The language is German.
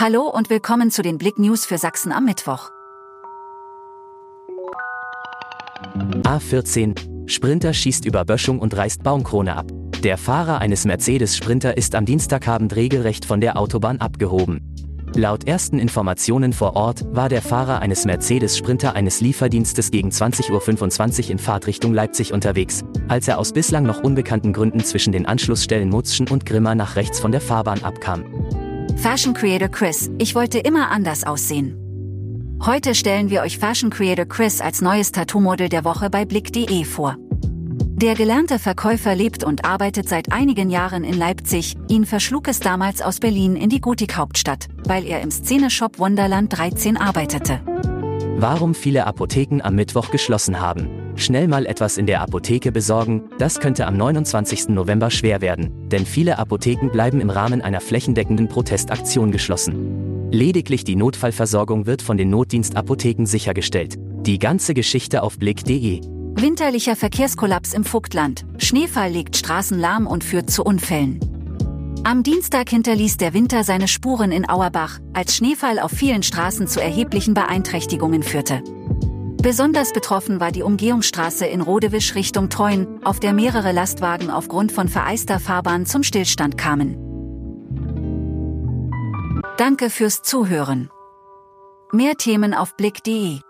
Hallo und willkommen zu den Blick News für Sachsen am Mittwoch. A14. Sprinter schießt über Böschung und reißt Baumkrone ab. Der Fahrer eines Mercedes Sprinter ist am Dienstagabend regelrecht von der Autobahn abgehoben. Laut ersten Informationen vor Ort war der Fahrer eines Mercedes Sprinter eines Lieferdienstes gegen 20.25 Uhr in Fahrtrichtung Leipzig unterwegs, als er aus bislang noch unbekannten Gründen zwischen den Anschlussstellen Mutzschen und Grimma nach rechts von der Fahrbahn abkam. Fashion Creator Chris, ich wollte immer anders aussehen. Heute stellen wir euch Fashion Creator Chris als neues Tattoo-Model der Woche bei Blick.de vor. Der gelernte Verkäufer lebt und arbeitet seit einigen Jahren in Leipzig. Ihn verschlug es damals aus Berlin in die Gotik-Hauptstadt, weil er im Szeneshop Wonderland 13 arbeitete. Warum viele Apotheken am Mittwoch geschlossen haben. Schnell mal etwas in der Apotheke besorgen, das könnte am 29. November schwer werden, denn viele Apotheken bleiben im Rahmen einer flächendeckenden Protestaktion geschlossen. Lediglich die Notfallversorgung wird von den Notdienstapotheken sichergestellt. Die ganze Geschichte auf blick.de. Winterlicher Verkehrskollaps im Vogtland. Schneefall legt Straßen lahm und führt zu Unfällen. Am Dienstag hinterließ der Winter seine Spuren in Auerbach, als Schneefall auf vielen Straßen zu erheblichen Beeinträchtigungen führte. Besonders betroffen war die Umgehungsstraße in Rodewisch Richtung Treuen, auf der mehrere Lastwagen aufgrund von vereister Fahrbahn zum Stillstand kamen. Danke fürs Zuhören. Mehr Themen auf blick.de